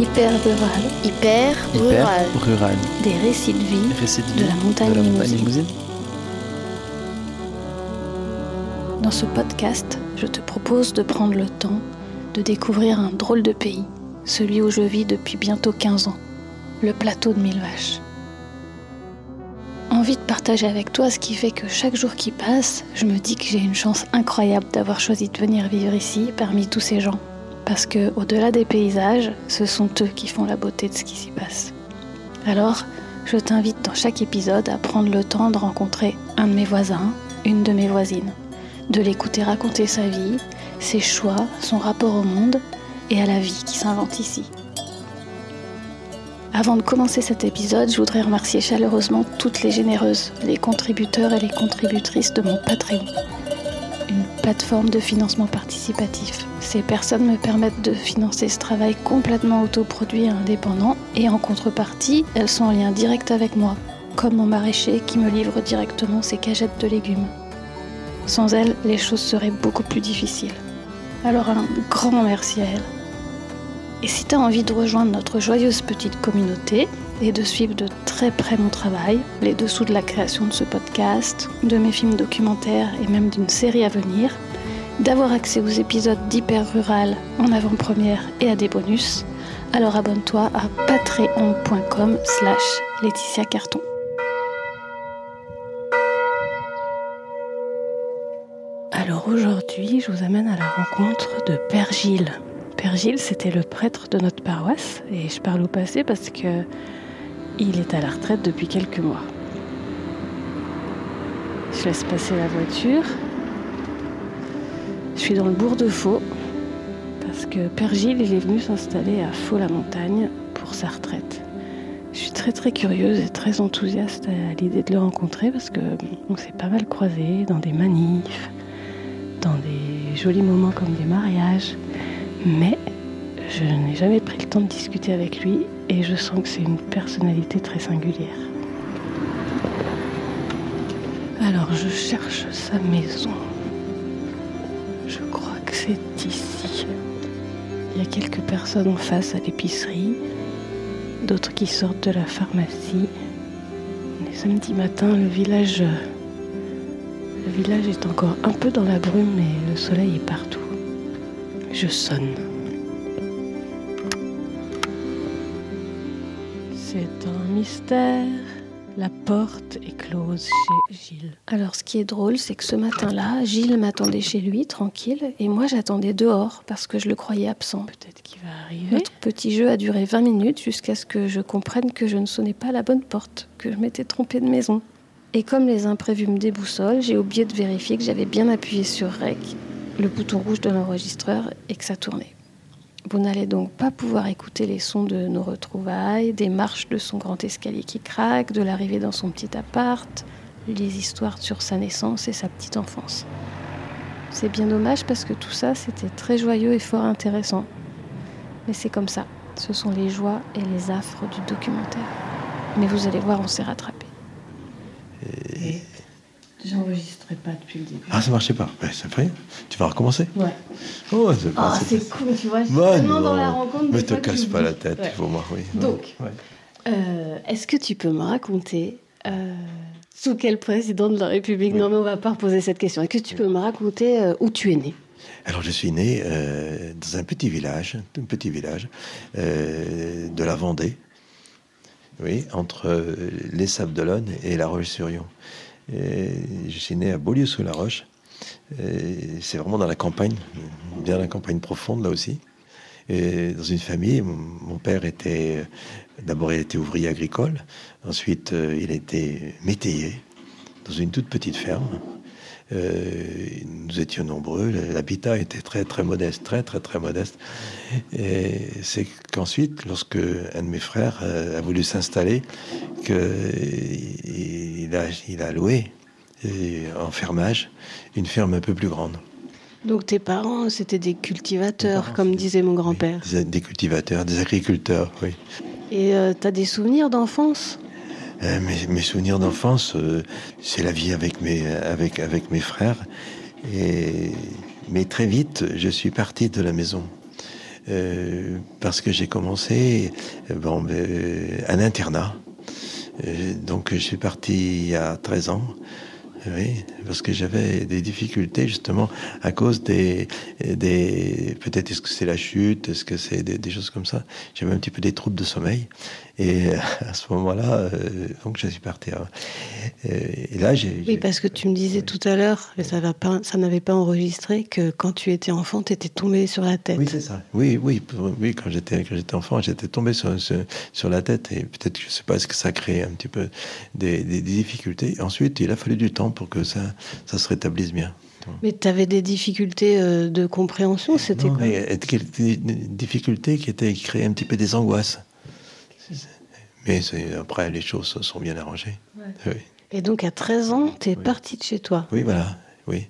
Hyper rural. Hyper, Hyper rural. rural. Des récits de vie de la montagne de la montagne limousine. limousine. Dans ce podcast, je te propose de prendre le temps de découvrir un drôle de pays, celui où je vis depuis bientôt 15 ans, le plateau de Mille Vaches. Envie de partager avec toi ce qui fait que chaque jour qui passe, je me dis que j'ai une chance incroyable d'avoir choisi de venir vivre ici parmi tous ces gens. Parce que, au-delà des paysages, ce sont eux qui font la beauté de ce qui s'y passe. Alors, je t'invite dans chaque épisode à prendre le temps de rencontrer un de mes voisins, une de mes voisines, de l'écouter raconter sa vie, ses choix, son rapport au monde et à la vie qui s'invente ici. Avant de commencer cet épisode, je voudrais remercier chaleureusement toutes les généreuses, les contributeurs et les contributrices de mon Patreon, une plateforme de financement participatif. Ces personnes me permettent de financer ce travail complètement autoproduit et indépendant, et en contrepartie, elles sont en lien direct avec moi, comme mon maraîcher qui me livre directement ses cagettes de légumes. Sans elles, les choses seraient beaucoup plus difficiles. Alors un grand merci à elles. Et si tu as envie de rejoindre notre joyeuse petite communauté et de suivre de très près mon travail, les dessous de la création de ce podcast, de mes films documentaires et même d'une série à venir, d'avoir accès aux épisodes d'Hyper Rural en avant-première et à des bonus, alors abonne-toi à patreon.com slash Laetitia Carton. Alors aujourd'hui, je vous amène à la rencontre de Père Gilles. Père Gilles, c'était le prêtre de notre paroisse, et je parle au passé parce que il est à la retraite depuis quelques mois. Je laisse passer la voiture. Je suis dans le bourg de Faux parce que Père Gilles, il est venu s'installer à Faux-la-Montagne pour sa retraite. Je suis très très curieuse et très enthousiaste à l'idée de le rencontrer parce que on s'est pas mal croisés dans des manifs, dans des jolis moments comme des mariages. Mais je n'ai jamais pris le temps de discuter avec lui et je sens que c'est une personnalité très singulière. Alors je cherche sa maison. Il y a quelques personnes en face à l'épicerie, d'autres qui sortent de la pharmacie. Les samedis matins, le village, le village est encore un peu dans la brume, mais le soleil est partout. Je sonne. C'est un mystère. La porte est close chez Gilles. Alors, ce qui est drôle, c'est que ce matin-là, Gilles m'attendait chez lui, tranquille, et moi j'attendais dehors parce que je le croyais absent. Peut-être qu'il va arriver. Notre petit jeu a duré 20 minutes jusqu'à ce que je comprenne que je ne sonnais pas à la bonne porte, que je m'étais trompée de maison. Et comme les imprévus me déboussolent, j'ai oublié de vérifier que j'avais bien appuyé sur REC, le bouton rouge de l'enregistreur, et que ça tournait. Vous n'allez donc pas pouvoir écouter les sons de nos retrouvailles, des marches de son grand escalier qui craque, de l'arrivée dans son petit appart, les histoires sur sa naissance et sa petite enfance. C'est bien dommage parce que tout ça, c'était très joyeux et fort intéressant. Mais c'est comme ça. Ce sont les joies et les affres du documentaire. Mais vous allez voir, on s'est rattrapé. J'enregistrais pas depuis le début. Ah, ça marchait pas. Ouais, c'est vrai. Tu vas recommencer? Ouais. Oh, c'est Ah, c'est cool, tu vois. Je suis Bah, dans la rencontre. Mais te casse pas la tête, Ouais. il faut voir, oui. Donc, Ouais. euh, est-ce que tu peux me raconter euh, sous quel président de la République Non, mais on va pas reposer cette question. Est-ce que tu peux me raconter euh, où tu es né? Alors, je suis né dans un petit village, un petit village de la Vendée, oui, entre les Sables d'Olonne et La Roche-sur-Yon. Je suis né à Beaulieu-sous-la-Roche. C'est vraiment dans la campagne, bien la campagne profonde là aussi. Et dans une famille, mon père était d'abord il était ouvrier agricole, ensuite euh, il été métayer dans une toute petite ferme. Euh, nous étions nombreux, l'habitat était très très modeste, très très très modeste. Et c'est qu'ensuite, lorsque un de mes frères euh, a voulu s'installer, que il a, il a loué et en fermage une ferme un peu plus grande. Donc tes parents, c'était des cultivateurs, parents, comme disait mon grand-père. Des, des cultivateurs, des agriculteurs, oui. Et euh, t'as des souvenirs d'enfance? Euh, mes, souvenirs d'enfance, euh, c'est la vie avec mes, avec, avec mes frères. Et, mais très vite, je suis parti de la maison. parce que j'ai commencé bon, un internat. donc je suis parti à 13 ans oui, parce que j'avais des difficultés justement à cause des, des peut-être est-ce que c'est la chute, est-ce que c'est des, choses comme ça. J'avais un petit peu des troubles de sommeil et à ce moment-là, euh, donc je suis parti. Hein. Et là, j'ai. Oui, parce que tu me disais tout à l'heure, mais ça pas, ça n'avait pas enregistré que quand tu étais enfant, tu étais tombé sur la tête. Oui, c'est ça. Oui, oui, oui. Quand j'étais quand j'étais enfant, j'étais tombé sur, sur, la tête et peut-être je sais pas, est-ce que ça créait un petit peu des, des difficultés. Ensuite, il a fallu du temps pour que ça, ça se rétablisse bien. Mais tu avais des difficultés euh, de compréhension, c'était quoi? Des difficultés qui étaient qui créaient un petit peu des angoisses. Mais après, les choses se sont bien arrangées. Et donc, à 13 ans, tu es parti de chez toi Oui, voilà. Oui.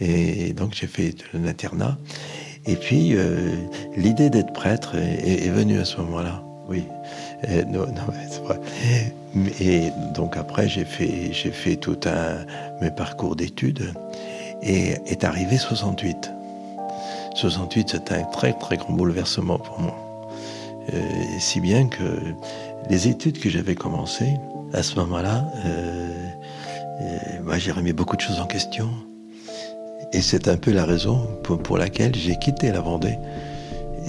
Et donc, j'ai fait l'internat. Et puis, euh, l'idée d'être prêtre est, venue à ce moment-là. Oui. Et, non, non c'est vrai. Et donc après, j'ai fait, j'ai fait tout un mes parcours d'études et est arrivé 68. 68, c'était un très très grand bouleversement pour moi. Euh, si bien que les études que j'avais commencées à ce moment-là, euh, euh j'ai remis beaucoup de choses en question. Et c'est un peu la raison pour, pour laquelle j'ai quitté la Vendée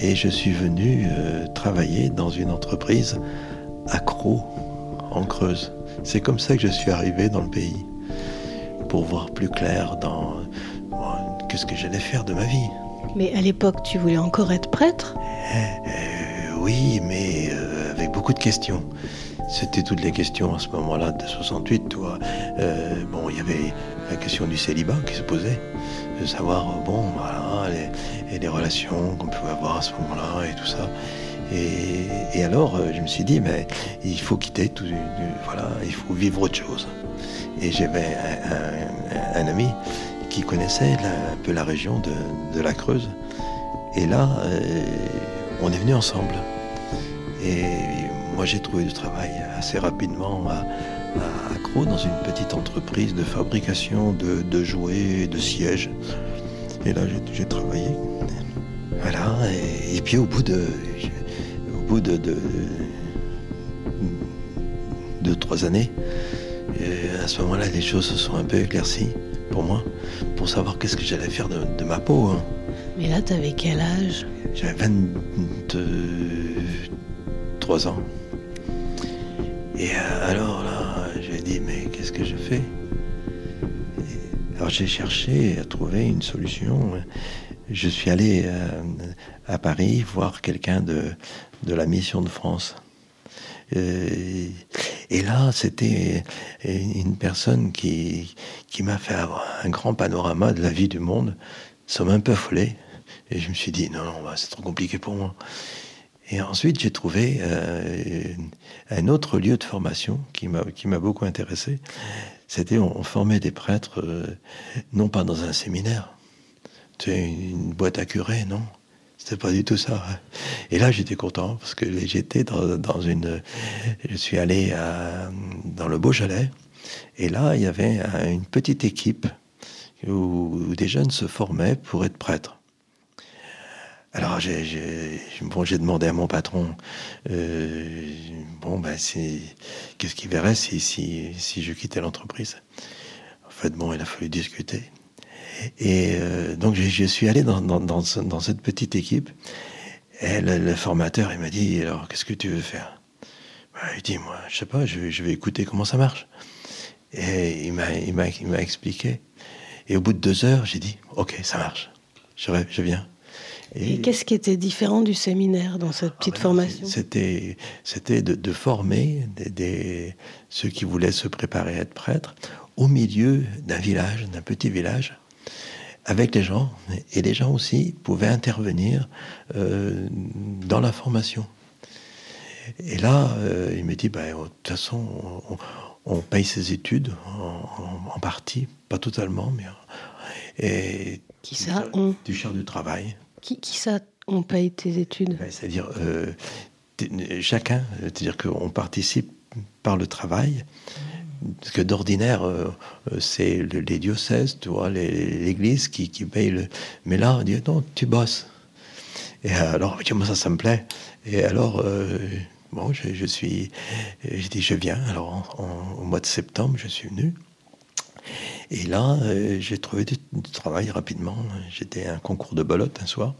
et je suis venu euh, travailler dans une entreprise accro en Creuse. C'est comme ça que je suis arrivé dans le pays, pour voir plus clair dans qu'est-ce que j'allais faire de ma vie. Mais à l'époque, tu voulais encore être prêtre? Euh, Oui, mais avec beaucoup de questions. C'était toutes les questions à ce moment-là de 68. Toi. Euh, bon, il y avait la question du célibat qui se posait, de savoir, bon, voilà, les, les relations qu'on pouvait avoir à ce moment-là et tout ça. Et, alors, euh, je me suis dit, mais il faut quitter tout, voilà, il faut vivre autre chose. Et j'avais un, ami qui connaissait un peu la région de, la Creuse. Et là, euh, on est venu ensemble. Et moi, j'ai trouvé du travail assez rapidement à, à dans une petite entreprise de fabrication de, jouets, de sièges. Et là, j'ai travaillé. Voilà. Et, et, puis, au bout de bout de, deux, trois années, à ce moment-là, les choses se sont un peu éclaircies pour moi, pour savoir qu'est-ce que j'allais faire de, ma peau. Hein. Mais là, tu avais quel âge? J'avais 23 ans. Et euh, alors là, j'ai dit, mais qu'est-ce que je fais? Alors j'ai cherché à trouver une solution. Je suis allé euh, à Paris voir quelqu'un de, de la mission de France. Euh, et, là, c'était une personne qui, qui m'a fait avoir un grand panorama de la vie du monde. Ça m'a un peu affolé. Et je me suis dit, non, non, bah, c'est trop compliqué pour moi. Et ensuite, j'ai trouvé euh, un autre lieu de formation qui m'a beaucoup intéressé. C'était, on, formait des prêtres, euh, non pas dans un séminaire, c'est une boîte à curé, non? C'était pas du tout ça. Hein. Et là, j'étais content parce que j'étais dans, une. Je suis allé dans le Beaujolais et là, il y avait une petite équipe où, des jeunes se formaient pour être prêtres. Alors j'ai demandé à mon patron, euh, bon ben qu'est-ce qu'il verrait si, si, si je quittais l'entreprise? En fait bon, il a fallu discuter. Et euh, donc je, suis allé dans, dans, cette petite équipe. Et le, formateur, il m'a dit, alors qu'est-ce que tu veux faire? Bah, Il dit, moi, je sais pas, je, vais écouter comment ça marche. Et il m'a expliqué. Et au bout de deux heures, j'ai dit, ok, ça marche, je, je viens. Et, qu'est-ce qui était différent du séminaire dans cette petite ah, formation? C'était, c'était de, de former des, des, ceux qui voulaient se préparer à être prêtres au milieu d'un village, d'un petit village, avec les gens, et les gens aussi pouvaient intervenir euh, dans la formation. Et là, euh, il me dit, bah, de toute façon, on, paye ses études en, partie, pas totalement, mais et qui ça on? du cher du travail. Qui, ça on paye tes études? Ben, C'est-à-dire euh, chacun, c'est-à-dire qu'on participe par le travail. Parce que d'ordinaire, euh, euh, c'est les diocèses, tu vois, l'Église qui, qui paye le. Mais là, on dit non, tu bosses. Et alors, moi, ça, ça me plaît? Et alors, bon, je, suis, j'ai dit, je viens. Alors, au mois de septembre, je suis venu. Et là, j'ai trouvé du, travail rapidement. J'étais à un concours de belote un soir.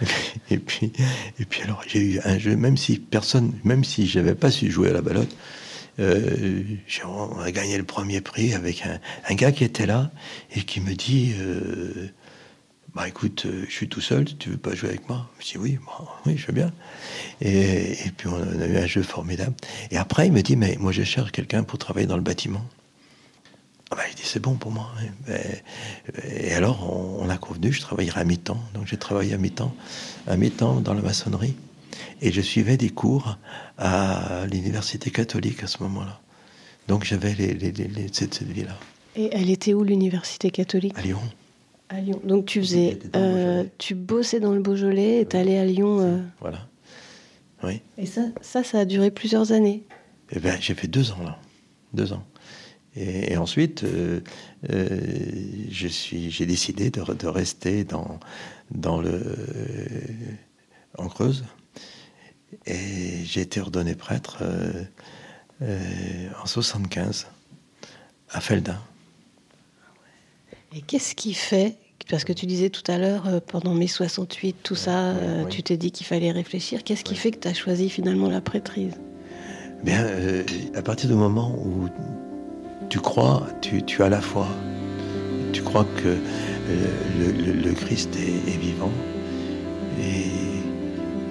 Et puis, et puis alors, j'ai eu un jeu, même si personne, même si j'avais pas su jouer à la belote, euh, on a gagné le premier prix avec un, gars qui était là et qui me dit euh, Bah écoute, euh, je suis tout seul, tu veux pas jouer avec moi? Je dis Oui, oui, je veux bien. Et, puis on a eu un jeu formidable. Et après, il me dit Mais moi, je cherche quelqu'un pour travailler dans le bâtiment. Ah bah, il dit c'est bon pour moi. Et, alors on, on, a convenu, je travaillerai à mi-temps. Donc j'ai travaillé à mi-temps, à mi-temps dans la maçonnerie. Et je suivais des cours à l'université catholique à ce moment-là. Donc j'avais les, les, les, cette, cette vie-là. Et elle était où l'université catholique? À Lyon. À Lyon. Donc tu faisais, euh, tu bossais dans le Beaujolais et tu allais à Lyon. Euh. Voilà. Oui. Et ça, ça, ça a duré plusieurs années. Eh bien, j'ai fait deux ans là, deux ans. Et, ensuite, euh, suis, j'ai décidé de, de, rester dans dans le en Creuse et j'ai été ordonné prêtre euh, euh, en 75 à Felda. Et qu'est-ce qui fait parce que tu disais tout à l'heure, euh, pendant mai 68, tout ça, tu t'es dit qu'il fallait réfléchir. Qu'est-ce qui fait que tu as choisi finalement la prêtrise? Bien, à partir du moment où tu crois, tu, as la foi, tu crois que le, Christ est, vivant et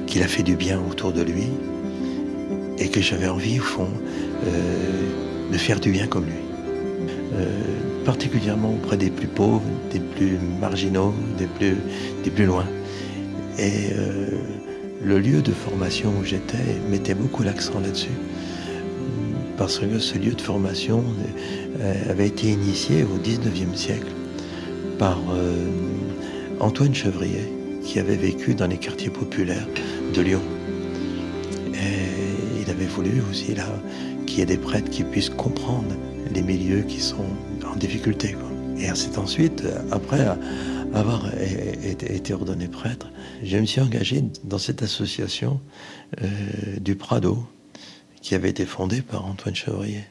qu'il a fait du bien autour de lui et que j'avais envie, au fond, euh, de faire du bien comme lui. Euh, particulièrement auprès des plus pauvres, des plus marginaux, des plus, des loin. Et euh, le lieu de formation où j'étais mettait beaucoup l'accent là-dessus. Parce que ce lieu de formation avait été initié au 19e siècle par Antoine Chevrier, qui avait vécu dans les quartiers populaires de Lyon. Et il avait voulu aussi qu'il y ait des prêtres qui puissent comprendre les milieux qui sont en difficulté. Et c'est ensuite, après avoir été ordonné prêtre, je me suis engagé dans cette association euh, du Prado, qui avait été fondée par Antoine Chevrier.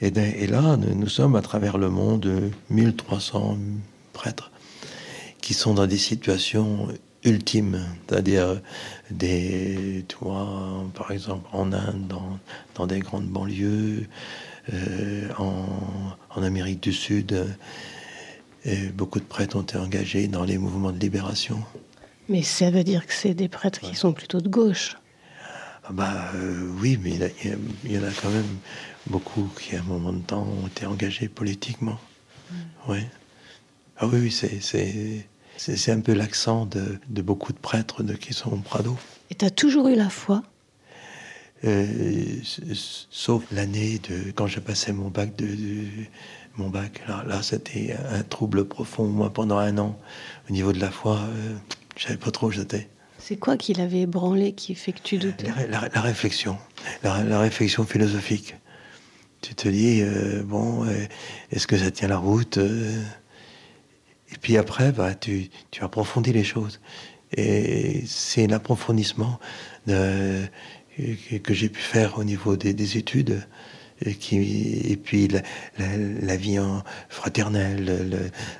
Et, et, là, nous sommes à travers le monde 1300 prêtres qui sont dans des situations ultime, c'est-à-dire des, tu par exemple en Inde, dans, dans des grandes banlieues, euh, en, en, Amérique du Sud, et beaucoup de prêtres ont été engagés dans les mouvements de libération. Mais ça veut dire que c'est des prêtres qui sont plutôt de gauche. Ah bah euh, oui, mais il y, en a quand même beaucoup qui à un moment de temps ont été engagés politiquement. Mm. Ouais. Ah oui, oui, c'est un peu l'accent de, beaucoup de prêtres de, qui sont au Prado. Et tu as toujours eu la foi? Euh, Sauf l'année de quand je passais mon bac de, mon bac. Là, là c'était un trouble profond. Moi, pendant un an, au niveau de la foi, euh, je savais pas trop où j'étais. C'est quoi qui l'avait ébranlé qui fait que tu doutes la, réflexion, la, réflexion philosophique. Tu te dis, euh, bon, est-ce que ça tient la route et puis après, bah, tu, tu approfondis les choses. Et c'est l'approfondissement que, que j'ai pu faire au niveau des, des études. Et, qui, et puis la, la, vie en fraternelle,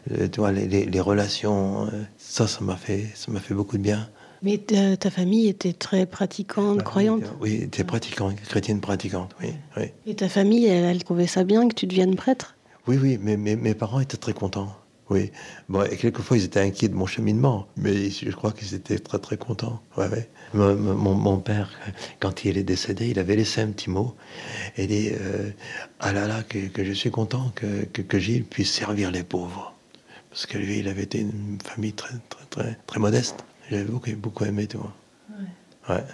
le, les, les, relations, ça, ça m'a fait, ça m'a fait beaucoup de bien. Mais ta, famille était très pratiquante, croyante Oui, était pratiquante, chrétienne pratiquante, oui, oui. Et ta famille, elle, elle, trouvait ça bien que tu deviennes prêtre? Oui, oui, mais mes parents étaient très contents. Oui. Bon, et quelquefois, ils étaient inquiets de mon cheminement, mais je crois qu'ils étaient très, très contents. Ouais, ouais. Mon, mon, père, quand il est décédé, il avait laissé un petit mot. Et dit euh, Ah là là, que, que je suis content que, que, que, Gilles puisse servir les pauvres. Parce que lui, il avait été une famille très, très, très, très modeste. J'avais beaucoup, beaucoup aimé, toi. Ouais. ouais.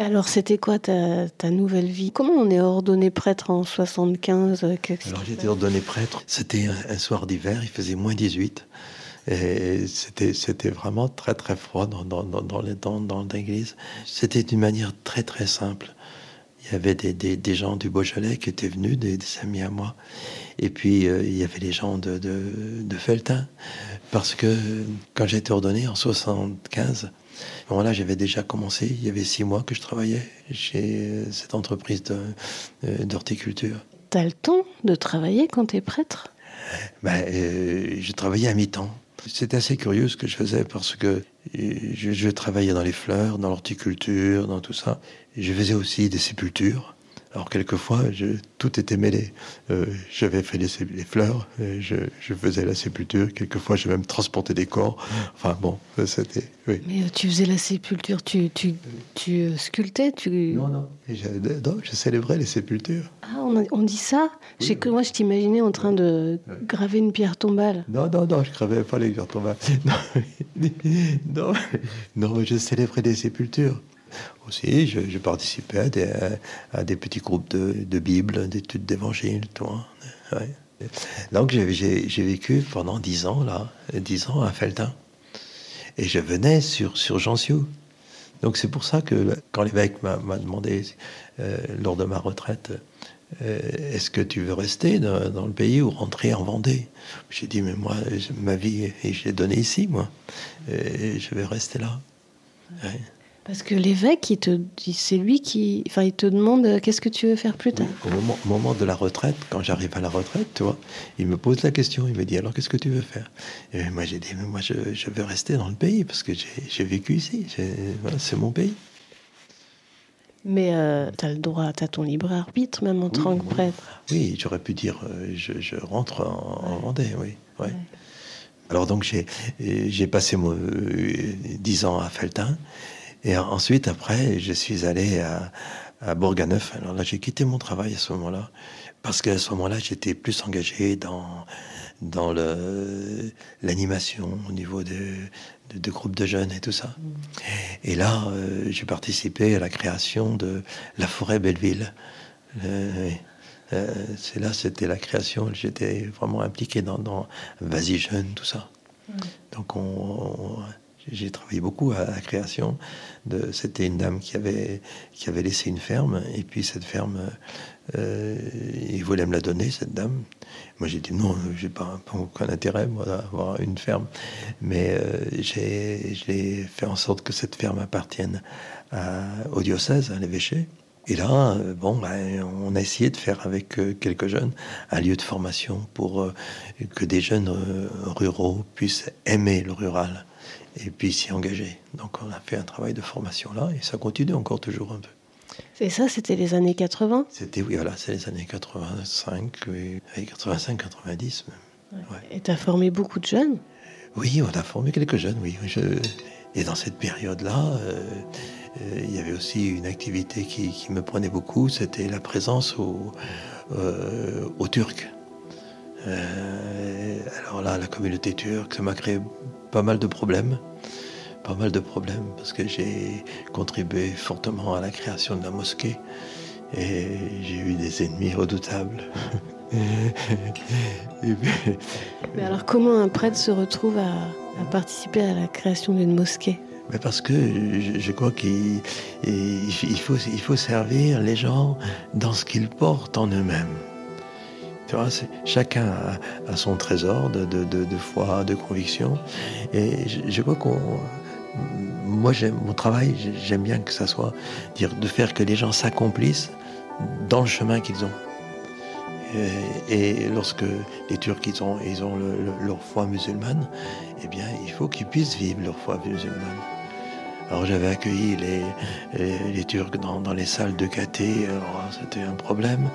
Alors, c'était quoi ta, nouvelle vie? Comment on est ordonné prêtre en 75 Alors, j'étais ordonné prêtre. C'était un, soir d'hiver, il faisait moins 18. Et c'était, vraiment très, très froid dans, dans, dans, dans, dans l'église. C'était d'une manière très, très simple. Il y avait des, des, gens du Beaujolais qui étaient venus, des, amis à moi. Et puis, euh, il y avait les gens de, de, Feltin. Parce que quand j'ai été ordonné en 75, là j'avais déjà commencé. Il y avait six mois que je travaillais chez cette entreprise euh, d'horticulture. Tu as le temps de travailler quand tu es prêtre? Ben, euh, Je travaillais à mi-temps. C'était assez curieux ce que je faisais parce que je, je travaillais dans les fleurs, dans l'horticulture, dans tout ça. Je faisais aussi des sépultures. Alors quelquefois, je, tout était mêlé. Euh, j'avais fait les, les fleurs, je, je, faisais la sépulture. Quelquefois, j'ai même transporté des corps. Enfin bon, c'était. Oui. Mais euh, tu faisais la sépulture, tu, tu, tu euh, sculptais, tu. Non, non. non. je célébrais les sépultures. Ah, on, on dit ça? Que Moi, je t'imaginais en train de graver une pierre tombale. Non, non, non, je gravais pas les pierres tombales. Non, non, non, je célébrais les sépultures aussi, je, participais à des, petits groupes de, de Bible, d'études d'évangile, toi. Donc j'ai vécu pendant dix ans là, dix ans à Feltin, et je venais sur sur. Donc c'est pour ça que quand l'évêque m'a demandé euh, lors de ma retraite, euh, est-ce que tu veux rester dans, le pays ou rentrer en Vendée? J'ai dit mais moi ma vie je l'ai donnée ici moi, et je vais rester là. Ouais. Parce que l'évêque, te, c'est lui qui, enfin, il te demande euh, qu'est-ce que tu veux faire plus tard? au, moment, de la retraite, quand j'arrive à la retraite, tu vois, il me pose la question. Il me dit alors qu'est-ce que tu veux faire? Et moi j'ai dit mais moi je, veux rester dans le pays parce que j'ai, vécu ici. c'est mon pays. Mais euh, tu as le droit, tu as ton libre arbitre même en tant que prêtre. Oui, j'aurais pu dire euh, je, rentre en, Vendée, oui. Ouais. Alors donc j'ai, passé dix ans à Feltin. Et ensuite, après, je suis allé à, à Bourganeuf. Alors là, j'ai quitté mon travail à ce moment-là, parce qu'à ce moment-là, j'étais plus engagé dans, dans l'animation au niveau de, de, groupes de jeunes et tout ça. Et là, euh, j'ai participé à la création de la forêt Belleville. Euh, euh, c'est là, c'était la création. J'étais vraiment impliqué dans, dans Vas-y jeune, tout ça. Donc on j'ai travaillé beaucoup à la création. C'était une dame qui avait, qui avait laissé une ferme, et puis cette ferme, euh, il voulait me la donner, cette dame. Moi, j'ai dit non, j'ai pas, pas, aucun intérêt, moi, d'avoir une ferme. Mais euh, j'ai, j'ai fait en sorte que cette ferme appartienne à, au diocèse, à l'évêché. Et là, euh, bon, ben, on a essayé de faire avec euh, quelques jeunes un lieu de formation pour que des jeunes ruraux puissent aimer le rural et puis s'y engager. Donc on a fait un travail de formation là et ça continue encore toujours un peu. Et ça, c'était les années 80 C'était, oui, voilà, c'est les années 85, 85, 90 même. Et tu as formé beaucoup de jeunes? Oui, on a formé quelques jeunes, oui. Et dans cette période-là, euh, euh, il y avait aussi une activité qui, me prenait beaucoup, c'était la présence au, euh, aux Turcs. alors là, la communauté turque, ça m'a créé pas mal de problèmes. Pas mal de problèmes parce que j'ai contribué fortement à la création de la mosquée et j'ai eu des ennemis redoutables. Mais alors comment un prêtre se retrouve à, participer à la création d'une mosquée? Mais parce que je, crois qu'il faut, il faut servir les gens dans ce qu'ils portent en eux-mêmes chacun a, son trésor de, foi, de conviction. Et je, crois qu'on. Moi, j'aime mon travail, j'aime bien que ça soit de faire que les gens s'accomplissent dans le chemin qu'ils ont. Et, lorsque les Turcs ont, ils ont leur foi musulmane, eh bien, il faut qu'ils puissent vivre leur foi musulmane. Alors j'avais accueilli les, Turcs dans, les salles de caté, c'était un problème.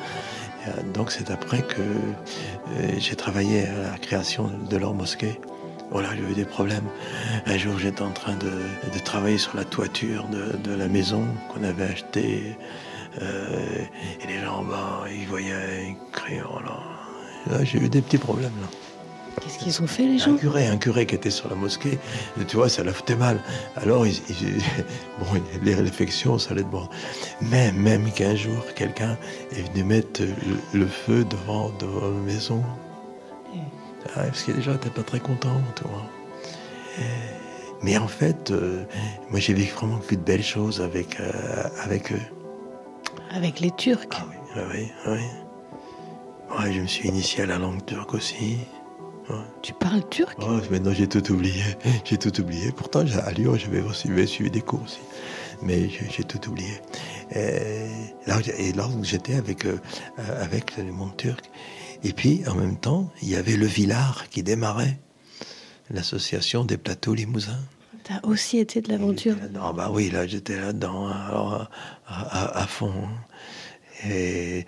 Euh, donc c'est après que euh, j'ai travaillé à la création de leur mosquée. Voilà, j'ai eu des problèmes. Un jour, j'étais en train de, travailler sur la toiture de, la maison qu'on avait achetée. Euh, et les gens, bas, ils voyaient un crayon. Là, j'ai eu des petits problèmes. Là. Qu'est-ce qu'ils ont fait les gens Un curé, un curé qui était sur la mosquée, tu vois, ça leur foutait mal. Alors, ils, bon, les réflexions, ça allait de bon. Mais même qu'un jour, quelqu'un est venu mettre le, feu devant, devant la maison. Ah, parce que gens n'étaient pas très contents, tu vois. Mais en fait, euh, moi j'ai vécu vraiment que de belles choses avec, euh, avec eux. Avec les Turcs Ah oui, ah oui, ah oui. Ouais, je me suis initié à la langue turque aussi. Tu parles turc? Oh, Maintenant, j'ai tout oublié. J'ai tout oublié. Pourtant, à Lyon, j'avais aussi suivi des cours aussi. Mais j'ai tout oublié. Et là, et j'étais avec, euh, avec le monde turc. Et puis, en même temps, il y avait le Villard qui démarrait, l'association des plateaux limousins. T'as aussi été de l'aventure Ah bah oui, là, j'étais là-dedans, à, à, fond. Hein. Et,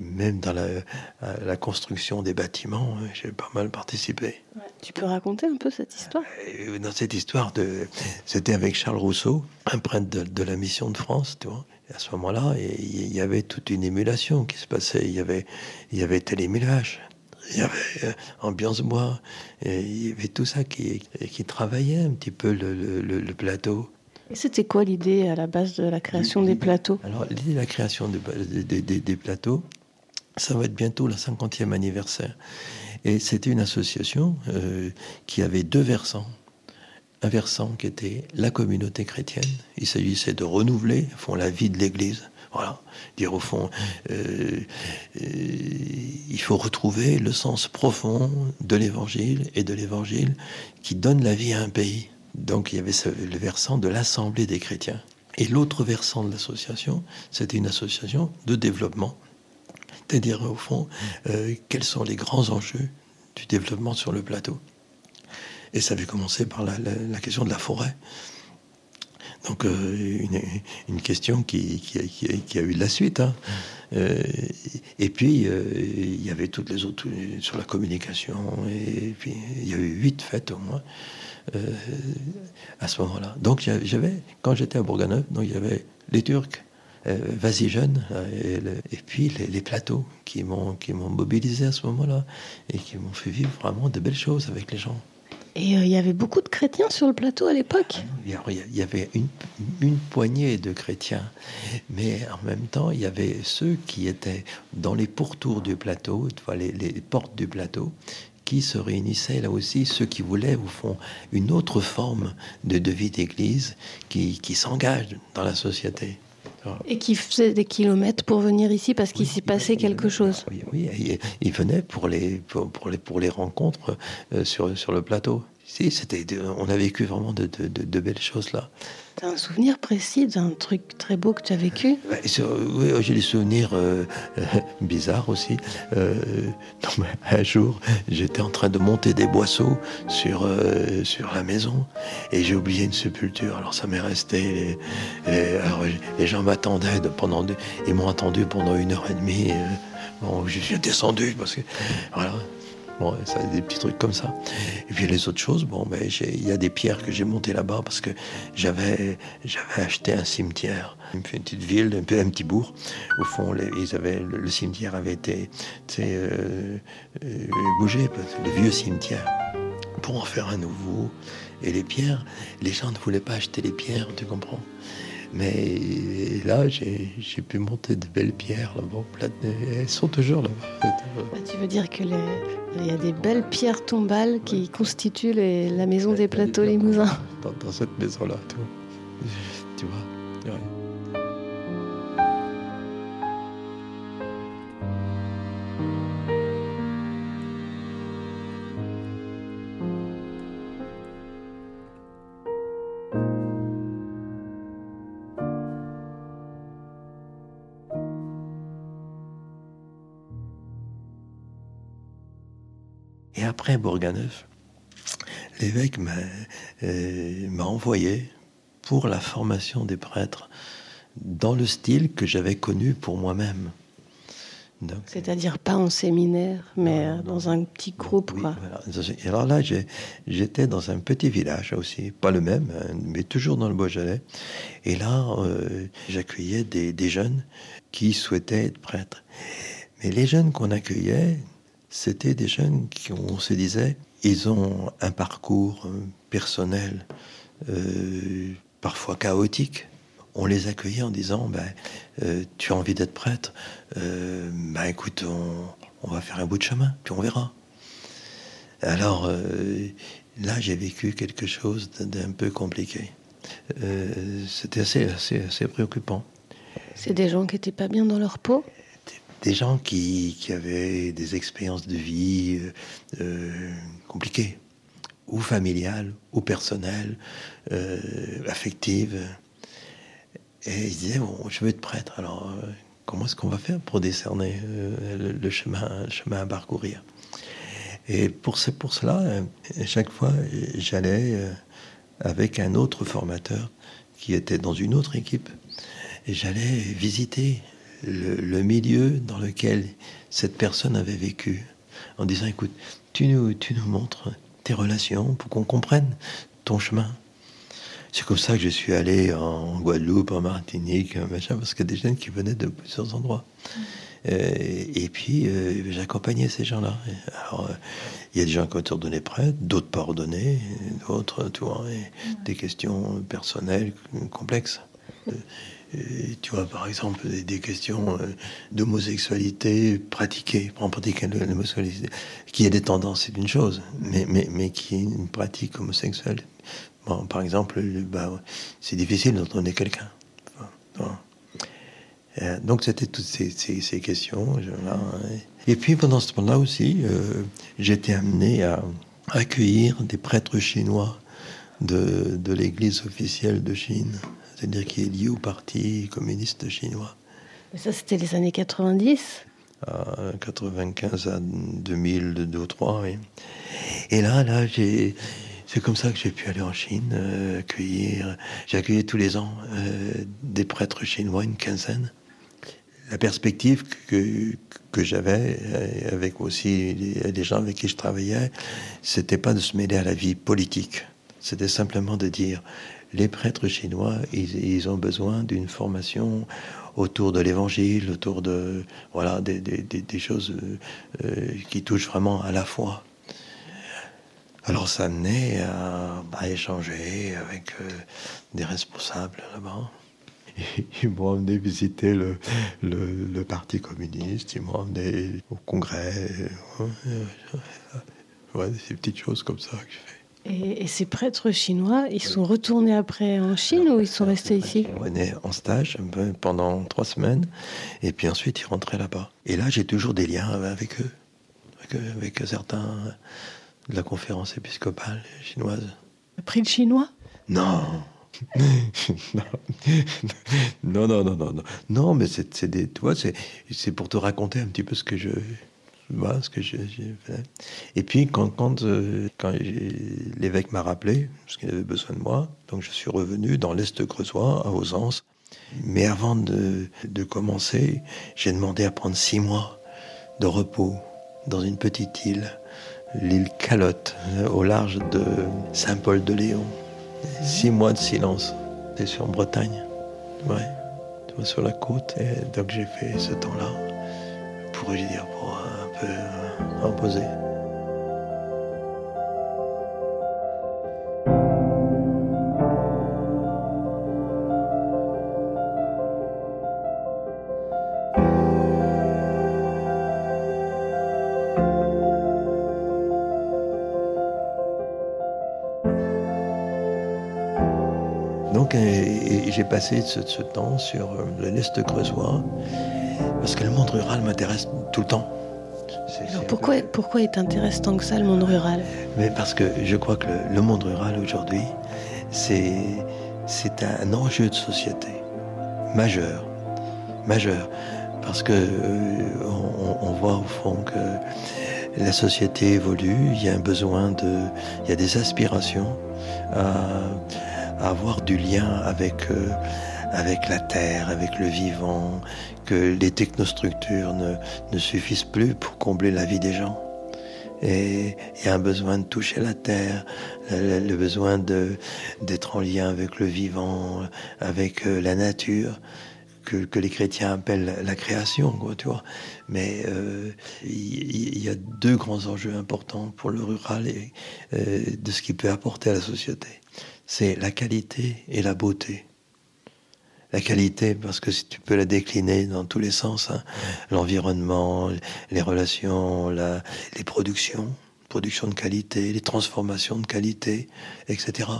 même dans la, construction des bâtiments, euh, j'ai pas mal participé. Tu peux raconter un peu cette histoire? Euh, Dans cette histoire, de, c'était avec Charles Rousseau, un prêtre de, la mission de France, tu vois. À ce moment-là, il y avait toute une émulation qui se passait. Il y avait, il y avait télémulage, il y avait euh, ambiance bois, et il y avait tout ça qui, qui travaillait un petit peu le, le plateau. Et c'était quoi l'idée à la base de la création des plateaux? Alors, l'idée de la création des, plateaux, ça va être bientôt le 50e anniversaire. Et c'était une association euh, qui avait deux versants. Un versant qui était la communauté chrétienne. Il s'agissait de renouveler font la vie de l'Église. Voilà, dire au fond, euh, euh, il faut retrouver le sens profond de l'Évangile et de l'Évangile qui donne la vie à un pays. Donc il y avait le versant de l'Assemblée des chrétiens. Et l'autre versant de l'association, c'était une association de développement. C'est-à-dire, au fond, euh, quels sont les grands enjeux du développement sur le plateau. Et ça avait commencé par la, question de la forêt. Donc euh, une, question qui, a eu de la suite. Hein. Euh, et puis il y avait toutes les autres sur la communication. Et puis il y a eu huit fêtes au moins. Euh, à ce moment-là. Donc j'avais, quand j'étais à Bourganeuf, donc il y avait les Turcs, euh, Vas-y jeune, et, et puis les, plateaux qui m'ont mobilisé à ce moment-là et qui m'ont fait vivre vraiment de belles choses avec les gens. Et euh, il y avait beaucoup de chrétiens sur le plateau à l'époque ah Il y avait une, poignée de chrétiens, mais en même temps, il y avait ceux qui étaient dans les pourtours du plateau, les, les portes du plateau, qui se réunissaient là aussi, ceux qui voulaient, au fond, une autre forme de, de vie d'église qui s'engage dans la société. Et qui faisaient des kilomètres pour venir ici parce qu'il s'y passait quelque chose. Oui, oui, ils venaient pour les, pour, les, pour les rencontres euh, sur, sur le plateau. Si, c'était, on a vécu vraiment de, de, de belles choses là. T'as un souvenir précis d'un truc très beau que tu as vécu Oui, j'ai des souvenirs euh, euh, bizarres aussi. Euh, un jour, j'étais en train de monter des boisseaux sur, sur la maison et j'ai oublié une sépulture. Alors ça m'est resté. alors, les gens m'attendaient pendant. Ils m'ont attendu pendant une heure et demie. Bon, je suis descendu parce que voilà, Bon, ça, des petits trucs comme ça. Et puis les autres choses, bon, ben, il y a des pierres que j'ai montées là-bas parce que j'avais, j'avais acheté un cimetière, une petite ville, un, petit bourg. Au fond, ils avaient, le, cimetière avait été euh, euh, bougé, le vieux cimetière, pour en faire un nouveau. Et les pierres, les gens ne voulaient pas acheter les pierres, tu comprends? Mais là, j'ai pu monter de belles pierres là-bas. Elles sont toujours là-bas. Bah, tu veux dire qu'il y a des belles pierres tombales qui constituent la maison des plateaux limousins dans, dans cette maison-là, tu vois. Après Bourganeuf, l'évêque euh, m'a envoyé pour la formation des prêtres dans le style que j'avais connu pour moi-même. C'est-à-dire pas en séminaire, mais dans un petit groupe. Et alors là, j'étais dans un petit village aussi, pas le même, hein, mais toujours dans le Beaujolais. Et là, euh, j'accueillais des, des, jeunes qui souhaitaient être prêtres. Mais les jeunes qu'on accueillait, c'était des jeunes qui, on se disait, ils ont un parcours euh, personnel euh, parfois chaotique. On les accueillait en disant, ben, euh, tu as envie d'être prêtre, ben écoute, on, va faire un bout de chemin, puis on verra. Alors là, j'ai vécu quelque chose d'un peu compliqué. C'était assez, assez, assez préoccupant. C'est des gens qui n'étaient pas bien dans leur peau? Des gens qui, qui, avaient des expériences de vie euh, compliquées, ou familiales, ou personnelles, euh, affectives. Et ils disaient, bon, je veux être prêtre, alors euh, comment est-ce qu'on va faire pour décerner euh, le, chemin, chemin à parcourir? Et pour, pour cela, euh, chaque fois, j'allais avec un autre formateur qui était dans une autre équipe, et j'allais visiter le, milieu dans lequel cette personne avait vécu, en disant, écoute, tu nous, tu nous montres tes relations pour qu'on comprenne ton chemin. C'est comme ça que je suis allé en Guadeloupe, en Martinique, machin, parce qu'il y a des jeunes qui venaient de plusieurs endroits. Mm. Euh, et, puis, euh, j'accompagnais ces gens-là. Alors, euh, il y a des gens qui ont été ordonnés prêtres, d'autres pas ordonnés, d'autres, tu vois, des questions personnelles complexes. tu vois, par exemple, des, questions d'homosexualité pratiquée, en pratiquer l'homosexualité, qui a des tendances, c'est une chose, mais, mais, mais qui est une pratique homosexuelle. Bon, par exemple, bah, c'est difficile d'entendre quelqu'un. Euh, donc c'était toutes ces, ces, questions. Et puis pendant ce temps-là aussi, euh, j'étais amené à accueillir des prêtres chinois de, de l'Église officielle de Chine, c'est-à-dire qui est lié au Parti communiste chinois. Mais ça, c'était les années 90 à 95 à 2000, 2 ou 3, oui. Et là, là, j'ai c'est comme ça que j'ai pu aller en Chine, euh, accueillir. J'ai accueilli tous les ans euh, des prêtres chinois, une quinzaine. La perspective que, que j'avais, euh, avec aussi les, gens avec qui je travaillais, c'était pas de se mêler à la vie politique. C'était simplement de dire les prêtres chinois, ils, ont besoin d'une formation autour de l'évangile, autour de voilà des, des, des choses qui touchent vraiment à la foi. Alors ça menait à, échanger avec euh, des responsables là-bas. Ils m'ont emmené visiter le, Parti communiste, ils m'ont emmené au congrès. Ouais, ces petites choses comme ça que je fais. Et, ces prêtres chinois, ils sont retournés après en Chine ou ils sont restés ici Ils venaient en stage pendant trois semaines et puis ensuite ils rentraient là-bas. Et là, j'ai toujours des liens avec eux, avec, avec certains de la conférence épiscopale chinoise. Le chinois? Non. non, non, non, non, non, non, mais c'est des, tu vois, c'est pour te raconter un petit peu ce que je, voilà, ce que j'ai fait. Et puis quand, quand, euh, quand l'évêque m'a rappelé, parce qu'il avait besoin de moi, donc je suis revenu dans l'est creusois, à Ausence. Mais avant de, de commencer, j'ai demandé à prendre six mois de repos dans une petite île l'île Calotte, au large de Saint-Paul-de-Léon. Six mois de silence. C'est sur Bretagne. Ouais. Sur la côte. Et donc j'ai fait ce temps-là pour, dire, pour peu reposer. j'ai passé ce, temps sur euh, l'Est creusois parce que le monde rural m'intéresse tout le temps. Alors pourquoi, pourquoi il t'intéresse tant que ça le monde rural? Mais parce que je crois que le, monde rural aujourd'hui, c'est, c'est un enjeu de société majeur, majeur, parce que euh, on, voit au fond que la société évolue, il y a un besoin de, il y a des aspirations à avoir du lien avec, euh, avec la terre, avec le vivant, que les technostructures ne, suffisent plus pour combler la vie des gens. Et il y a un besoin de toucher la terre, le, besoin d'être en lien avec le vivant, avec euh, la nature. Que, les chrétiens appellent la création, quoi, tu vois. Mais euh, il y, a deux grands enjeux importants pour le rural et de ce qu'il peut apporter à la société c'est la qualité et la beauté. La qualité, parce que si tu peux la décliner dans tous les sens, hein, l'environnement, les relations, la, les productions, production de qualité, les transformations de qualité, etc.,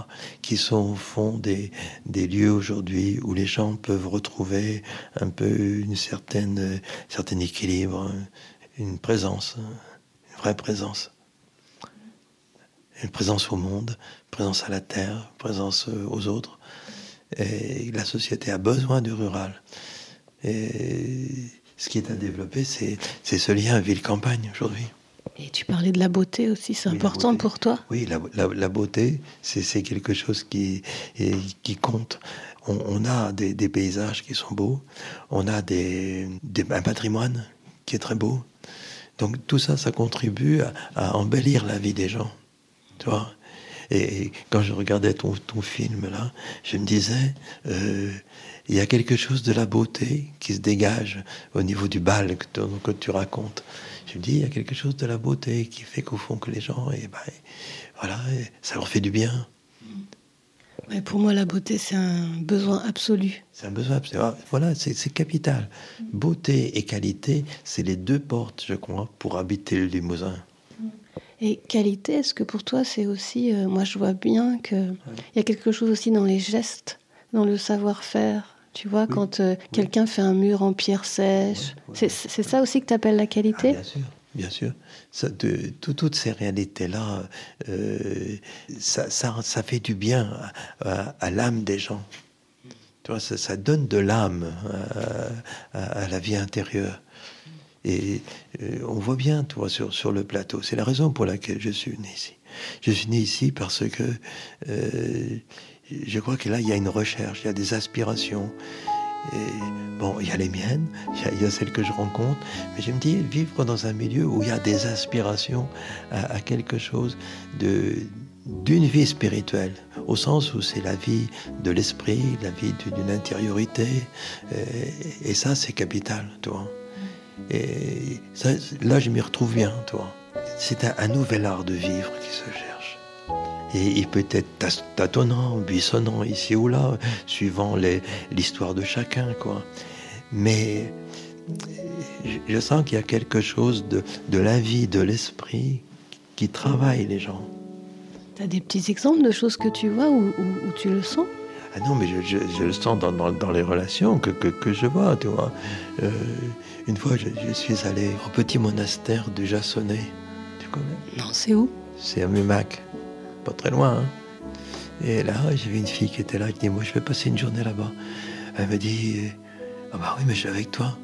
qui sont au fond des, des lieux aujourd'hui où les gens peuvent retrouver un peu une certaine, certain équilibre, une présence, une vraie présence. Une présence au monde, présence à la terre, présence aux autres. Et la société a besoin du rural. Et ce qui est à développer, c'est ce lien ville-campagne aujourd'hui. Et tu parlais de la beauté aussi, c'est important pour toi? Oui, la, beauté, c'est quelque chose qui, qui compte. On, a des, paysages qui sont beaux, on a des, un patrimoine qui est très beau. Donc tout ça, ça contribue à, embellir la vie des gens. Tu vois? Et quand je regardais ton, ton film là, je me disais, euh, il y a quelque chose de la beauté qui se dégage au niveau du bal que, que tu racontes je me dis, il y a quelque chose de la beauté qui fait qu'au fond que les gens, et ben, voilà, ça leur fait du bien. Mais pour moi, la beauté, c'est un besoin absolu. C'est un besoin absolu. Ah, voilà, c'est capital. Beauté et qualité, c'est les deux portes, je crois, pour habiter le Limousin. Et qualité, est-ce que pour toi, c'est aussi, euh, moi, je vois bien qu'il il y a quelque chose aussi dans les gestes, dans le savoir-faire, tu vois, quand euh, quelqu'un fait un mur en pierre sèche, c'est ça aussi que tu appelles la qualité? Ah, Bien sûr, bien sûr. Ça, de, toutes ces réalités-là, euh, ça, ça, fait du bien à, l'âme des gens. Tu vois, ça, donne de l'âme à, la vie intérieure. Et euh, on voit bien, tu vois, sur, sur le plateau. C'est la raison pour laquelle je suis né ici. Je suis né ici parce que je crois que là, il y a une recherche, il y a des aspirations. Bon, il y a les miennes, il y a, celles que je rencontre, mais je me dis, vivre dans un milieu où il y a des aspirations à, quelque chose de d'une vie spirituelle, au sens où c'est la vie de l'esprit, la vie d'une intériorité, et, ça c'est capital, toi. Et là je m'y retrouve bien, toi. C'est un, nouvel art de vivre qui se cherche. Et il peut être tâtonnant, buissonnant ici ou là, suivant l'histoire de chacun, quoi. Mais je sens qu'il y a quelque chose de, de la vie, de l'esprit qui travaille les gens. Tu as des petits exemples de choses que tu vois ou, tu le sens? Ah non, mais je, je, le sens dans, dans, les relations que, que, que, je vois, tu vois. Euh, une fois, je, je, suis allé au petit monastère du Jassonnet. Tu connais? Non, c'est où? C'est à Mumac pas très loin. Hein. Et là, j'ai vu une fille qui était là, qui dit Moi, je vais passer une journée là-bas. Elle me dit Ah, bah oui, mais je suis avec toi.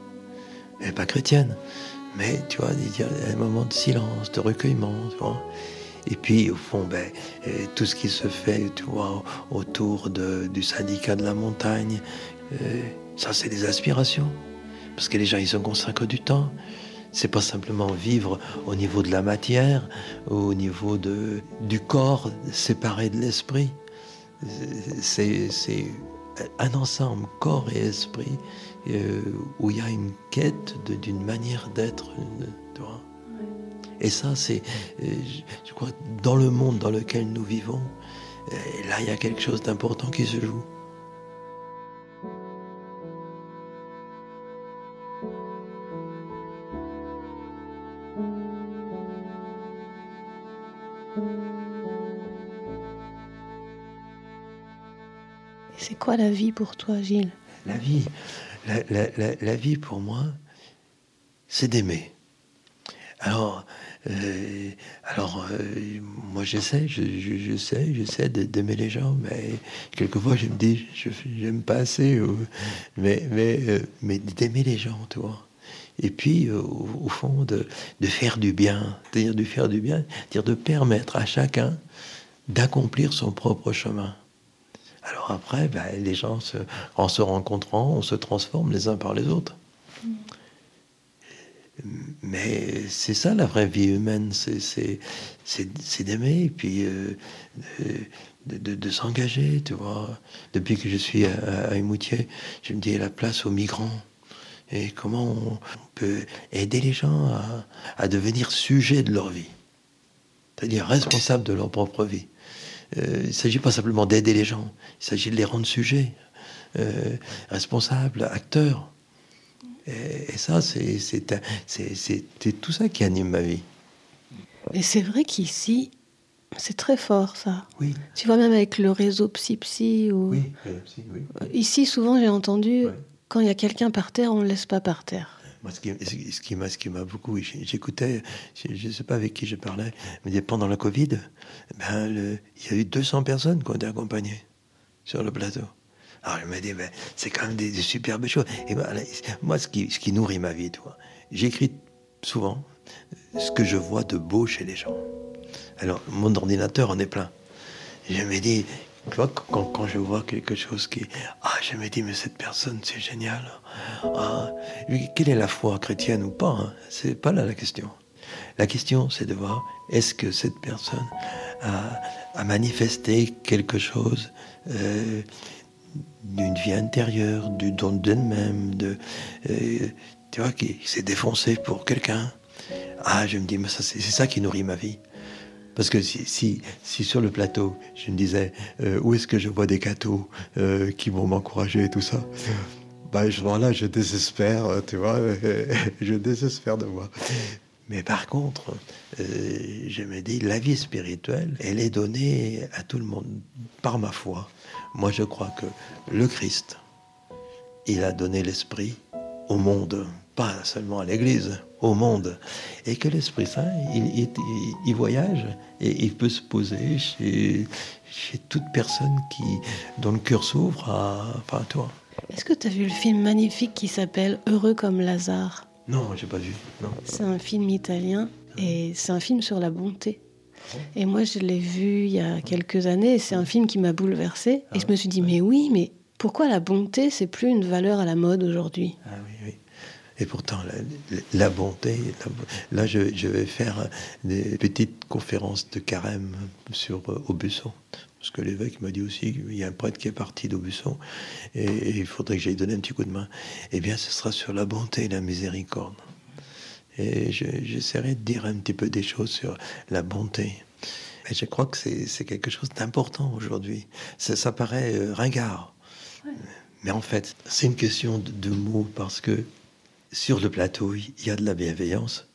Elle n'est pas chrétienne. Mais tu vois, il y a un moment de silence, de recueillement, tu vois. Et puis, au fond, ben, tout ce qui se fait, tu vois, autour du syndicat de la montagne, euh, ça, c'est des aspirations. Parce que les gens, ils ont consacrent du temps. C'est pas simplement vivre au niveau de la matière, au niveau de, du corps séparé de l'esprit. C'est un ensemble, corps et esprit, euh, où il y a une quête d'une manière d'être. Et ça, c'est, euh, je crois, dans le monde dans lequel nous vivons, euh, là, il y a quelque chose d'important qui se joue. C'est quoi la vie pour toi, Gilles? La vie, la, vie pour moi, c'est d'aimer. Alors, euh, alors euh, moi j'essaie, je, je, sais, j'essaie d'aimer les gens, mais quelquefois je me dis, je n'aime pas assez, mais, mais, euh, mais d'aimer les gens, tu vois. Et puis, au, fond, de, de, faire du bien, c'est-à-dire de faire du bien, de permettre à chacun d'accomplir son propre chemin. Alors après, ben, les gens, en se rencontrant, on se transforme les uns par les autres. Mais c'est ça la vraie vie humaine, c'est d'aimer et puis euh, de, s'engager, tu vois. Depuis que je suis à, à je me dis la place aux migrants et comment on peut aider les gens à, devenir sujets de leur vie, c'est-à-dire responsables de leur propre vie. Euh, il ne s'agit pas simplement d'aider les gens, il s'agit de les rendre sujets, euh, responsables, acteurs. Et, ça, c'est tout ça qui anime ma vie. Et c'est vrai qu'ici, c'est très fort ça. Oui. Tu vois, même avec le réseau Psy-Psy. Ou... Oui, psy, oui. Ici, souvent, j'ai entendu, quand il y a quelqu'un par terre, on ne le laisse pas par terre. Moi, ce qui, ce qui m'a, ce qui m'a beaucoup, j'écoutais, je ne sais pas avec qui je parlais, mais pendant la Covid, ben, il y a eu 200 personnes qui ont été accompagnées sur le plateau. Alors je me dis, ben, c'est quand même des, superbes choses. Et ben, moi, ce qui, ce qui nourrit ma vie, j'écris souvent ce que je vois de beau chez les gens. Alors, mon ordinateur en est plein. Je me dis, quand, quand, je vois quelque chose qui... Ah, je me dis, mais cette personne, c'est génial. Ah, quelle est la foi chrétienne ou pas hein? C'est pas là la question. La question, c'est de voir, est-ce que cette personne a, manifesté quelque chose euh, d'une vie intérieure, du don d'elle-même, de, euh, tu vois, qui s'est défoncé pour quelqu'un Ah, je me dis, mais ça, c'est ça qui nourrit ma vie. Parce que si, si, si, sur le plateau, je me disais, euh, où est-ce que je vois des euh, qui vont m'encourager et tout ça bah, je, là, je désespère, tu vois, je désespère de moi. Mais par contre, je me dis, la vie spirituelle, elle est donnée à tout le monde par ma foi. Moi, je crois que le Christ, il a donné l'esprit au monde, pas seulement à l'Église, au monde. Et que l'Esprit Saint, il, voyage et il peut se poser chez, toute personne qui, dont le cœur s'ouvre à, toi. Est-ce que tu as vu le film magnifique qui s'appelle Heureux comme Lazare? Non, j'ai pas vu. C'est un film italien et c'est un film sur la bonté. Et moi, je l'ai vu il y a quelques années et c'est un film qui m'a bouleversée. et je me suis dit, mais oui, mais pourquoi la bonté, c'est plus une valeur à la mode aujourd'hui? Ah oui, oui. Et pourtant, la, bonté, là, je, vais faire des petites conférences de carême sur euh, Aubusson. Parce que l'évêque m'a dit aussi qu'il y a un prêtre qui est parti d'Aubusson et, il faudrait que j'aille donner un petit coup de main. Eh bien, ce sera sur la bonté et la miséricorde. Et j'essaierai de dire un petit peu des choses sur la bonté. Et je crois que c'est quelque chose d'important aujourd'hui. Ça, ça, paraît euh, ringard. Mais en fait, c'est une question de mots parce que sur le plateau, il y a de la bienveillance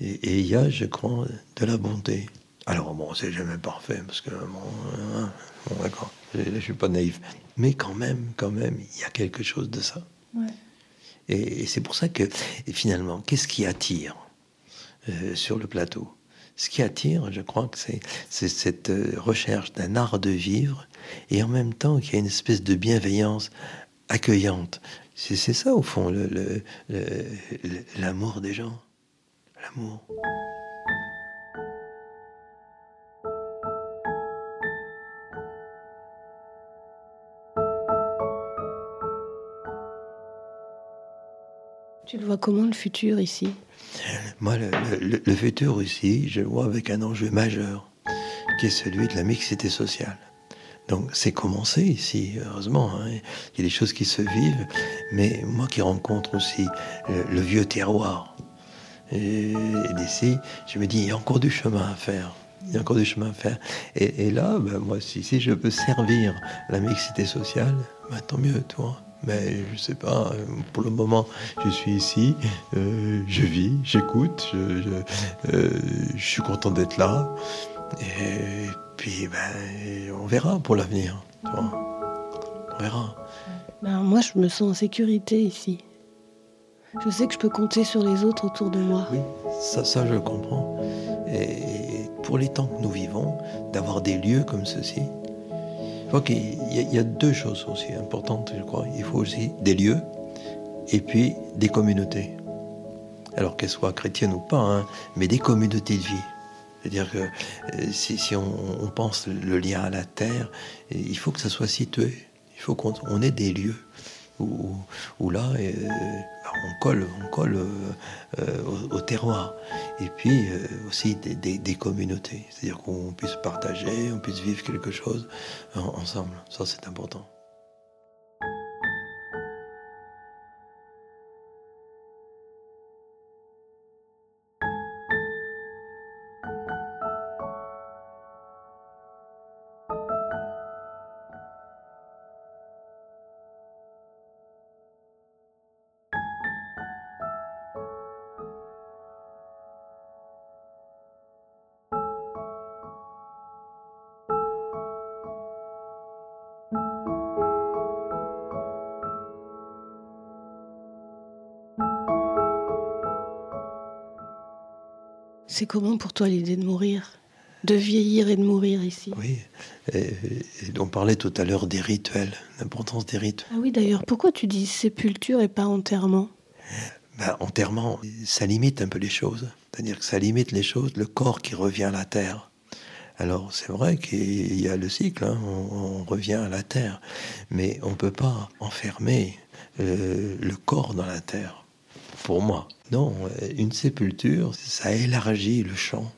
et, il y a, je crois, de la bonté. Alors bon, c'est jamais parfait parce que bon, hein, d'accord, je, ne suis pas naïf, mais quand même, quand même, il y a quelque chose de ça. Et, c'est pour ça que finalement, qu'est-ce qui attire euh, sur le plateau? Ce qui attire, je crois que c'est cette euh, recherche d'un art de vivre et en même temps qu'il y a une espèce de bienveillance accueillante. C'est ça, au fond, l'amour le, des gens. L'amour. Tu le vois comment le futur ici? Moi, le, futur ici, je le vois avec un enjeu majeur, qui est celui de la mixité sociale. Donc c'est commencé ici, heureusement. Hein. Il y a des choses qui se vivent, mais moi qui rencontre aussi le, vieux terroir, d'ici, je me dis, il y a encore du chemin à faire. Il y a encore du chemin à faire. Et, là, ben, moi, si, si, je peux servir la mixité sociale, ben, tant mieux, toi. Mais je sais pas, pour le moment, je suis ici, euh, je vis, j'écoute, je, je, euh, je suis content d'être là. Et puis, ben, on verra pour l'avenir. On verra. Ben, moi, je me sens en sécurité ici. Je sais que je peux compter sur les autres autour de moi. Oui, ça, ça je comprends. Et pour les temps que nous vivons, d'avoir des lieux comme ceci, je crois qu'il y, a deux choses aussi importantes, je crois. Aussi des lieux et puis des communautés. Alors qu'elles soient chrétiennes ou pas, hein, mais des communautés de vie. C'est-à-dire que euh, si, on, pense le lien à la terre, il faut que ça soit situé. Il faut qu'on ait des lieux où, là, euh, on colle, on colle euh, au, terroir. Et puis aussi des, communautés. C'est-à-dire qu'on puisse partager, on puisse vivre quelque chose ensemble. Ça, c'est important. C'est comment pour toi l'idée de mourir De vieillir et de mourir ici? Oui, et, on parlait tout à l'heure des rituels, l'importance des rituels. Ah oui, d'ailleurs, pourquoi tu dis sépulture et pas enterrement? Ben, Enterrement, ça limite un peu les choses. C'est-à-dire que ça limite les choses, le corps qui revient à la terre. Alors c'est vrai qu'il y a le cycle, hein, on, revient à la terre, mais on ne peut pas enfermer euh, le corps dans la terre, moi. Non, une sépulture, ça élargit le champ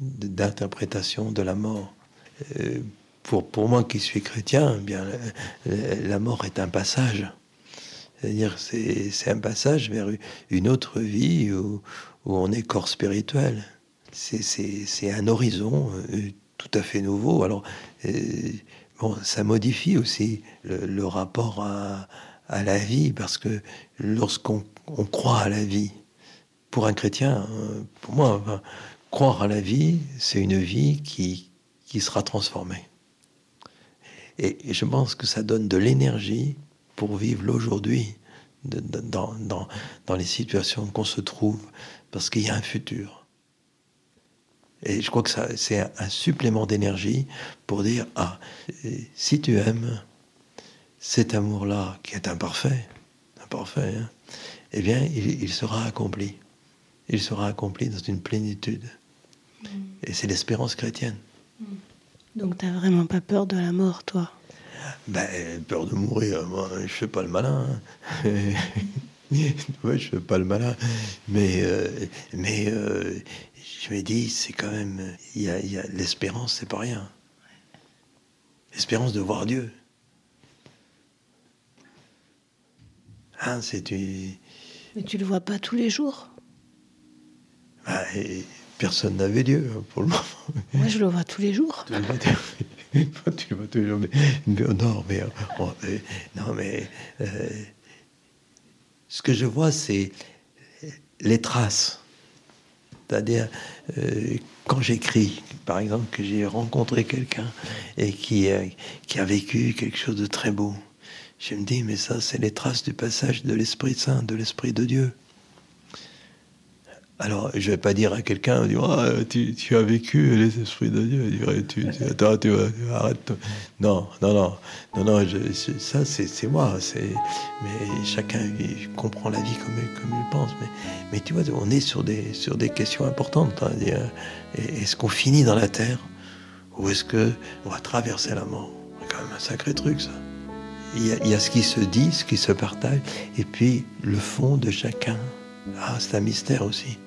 d'interprétation de la mort. Euh, pour, pour moi qui suis chrétien, eh bien, la mort est un passage. C'est-à-dire, c'est un passage vers une autre vie où, où on est corps spirituel. C'est un horizon euh, tout à fait nouveau. Alors, euh, bon, ça modifie aussi le, rapport à, la vie, parce que lorsqu'on croit à la vie, pour un chrétien, euh, pour moi, croire à la vie, c'est une vie qui, qui sera transformée. Et, je pense que ça donne de l'énergie pour vivre l'aujourd'hui, dans, dans, dans les situations qu'on se trouve, parce qu'il y a un futur. Et je crois que ça, c'est un, supplément d'énergie pour dire ah, si tu aimes cet amour-là qui est imparfait, imparfait, hein, eh bien, il, sera accompli. Il sera accompli dans une plénitude. Mm. Et c'est l'espérance chrétienne. Mm. Donc, tu n'as vraiment pas peur de la mort, toi? Ben, peur de mourir, moi, je fais pas le malin. Hein. ouais, je fais pas le malin, mais euh, mais euh, je me dis, c'est quand même, il y a, a l'espérance, c'est pas rien. L'espérance de voir Dieu. Hein, c'est tu. Mais tu le vois pas tous les jours. Bah, personne n'avait Dieu hein, pour le moment. Moi, je le vois tous les jours. tu le vois, tous les jours, mais, non, mais, non, mais ce que je vois, c'est les traces. C'est-à-dire, euh, quand j'écris, par exemple, que j'ai rencontré quelqu'un et qui, qui a vécu quelque chose de très beau, je me dis, mais ça, c'est les traces du passage de l'Esprit Saint, de l'Esprit de Dieu. Alors, je vais pas dire à quelqu'un, ah, tu, tu, as vécu les esprits de Dieu. Tu, tu, attends, tu, arrête. Non, non, non, non, non. ça, c'est moi. Mais chacun comprend la vie comme, il pense. Mais, mais tu vois, on est sur des, sur des questions importantes. Hein, est-ce qu'on finit dans la terre? Ou est-ce que on va traverser la mort? C'est quand même un sacré truc, ça. Il y, a, il y a ce qui se dit, ce qui se partage, et puis le fond de chacun. Ah, c'est un mystère aussi.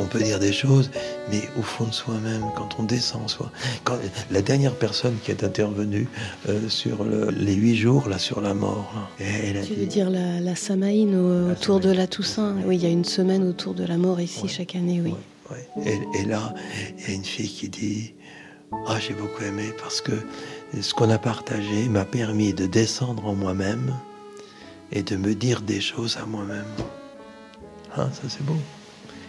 On, peut dire des choses, mais au fond de soi-même, quand on descend en soi. Quand, la dernière personne qui est intervenue euh, sur les huit jours, là, sur la mort. tu veux dire la, la Samaïne autour de la Toussaint Oui, il y a une semaine autour de la mort ici chaque année, oui. Et, là, il y a une fille qui dit Ah, j'ai beaucoup aimé parce que ce qu'on a partagé m'a permis de descendre en moi-même et de me dire des choses à moi-même. Ah, ça c'est beau.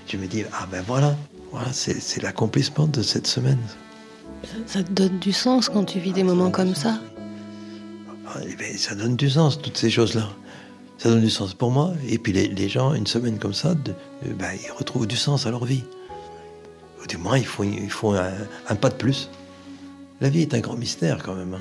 Je me dis, ah ben voilà, voilà c'est l'accomplissement de cette semaine. Ça, te donne du sens quand tu vis des moments comme ça ah, eh ben, Ça donne du sens, toutes ces choses-là. Ça donne du sens pour moi. Et puis les, gens, une semaine comme ça, de, ben, ils retrouvent du sens à leur vie. Ou du moins, il faut, il faut un, un pas de plus. La vie est un grand mystère quand même.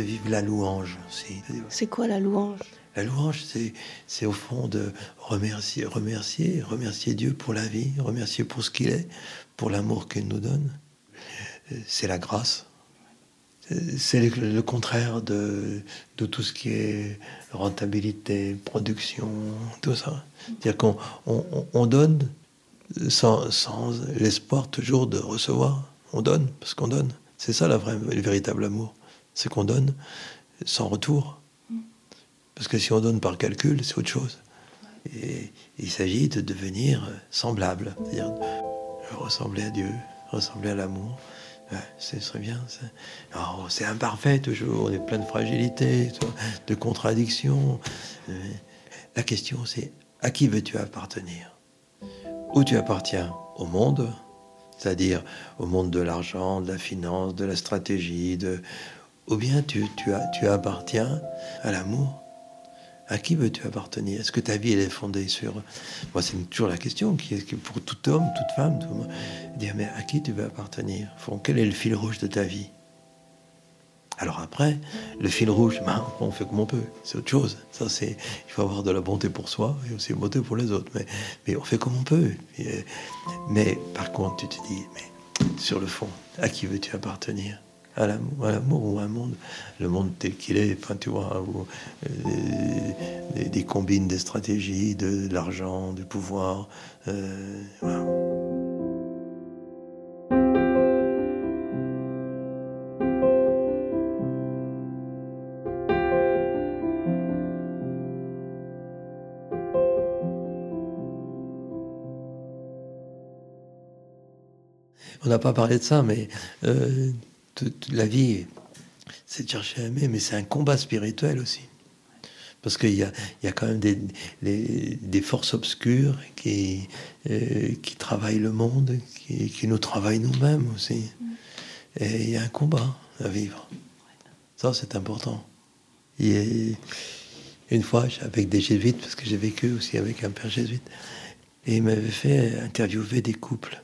De vivre la louange aussi. C'est quoi la louange? La louange, c'est au fond de remercier, remercier, remercier Dieu pour la vie, remercier pour ce qu'il est, pour l'amour qu'il nous donne. C'est la grâce. C'est le, contraire de, de, tout ce qui est rentabilité, production, tout ça. C'est-à-dire qu'on on, on donne sans, sans l'espoir toujours de recevoir. On donne parce qu'on donne. C'est ça la vraie, le véritable amour. C'est qu'on donne sans retour. Parce que si on donne par calcul, c'est autre chose. Et il s'agit de devenir semblable, c'est-à-dire ressembler à Dieu, ressembler à l'amour. ce serait bien. C'est imparfait toujours, on est plein de fragilité, de contradictions. Euh, la question c'est à qui veux-tu appartenir? Où tu appartiens? Au monde, c'est-à-dire au monde de l'argent, de la finance, de la stratégie, de... ou bien tu, tu, appartiens à l'amour à qui veux-tu appartenir? Est-ce que ta vie est fondée sur Moi, c'est toujours la question pour tout homme, toute femme, tout monde. Dire mais à qui tu veux appartenir? Quel est le fil rouge de ta vie? Alors après, le fil rouge, ben, on fait comme on peut. C'est autre chose. Ça, c'est, il faut avoir de la bonté pour soi et aussi une bonté pour les autres. Mais, mais on fait comme on peut. mais par contre, tu te dis, mais sur le fond, à qui veux-tu appartenir? À l'amour ou à un monde, le monde tel qu'il est, enfin, tu vois, euh, des, combines, des stratégies, de, l'argent, du pouvoir. Euh, On n'a pas parlé de ça, mais euh, la vie, c'est de chercher à aimer, mais c'est un combat spirituel aussi. Parce qu'il y a, y a quand même des, des forces obscures qui, euh, qui travaillent le monde, qui, qui nous travaillent nous-mêmes aussi. Et il y a un combat à vivre. Ça, c'est important. Et une fois, avec des jésuites, parce que j'ai vécu aussi avec un père jésuite, et il m'avait fait interviewer des couples.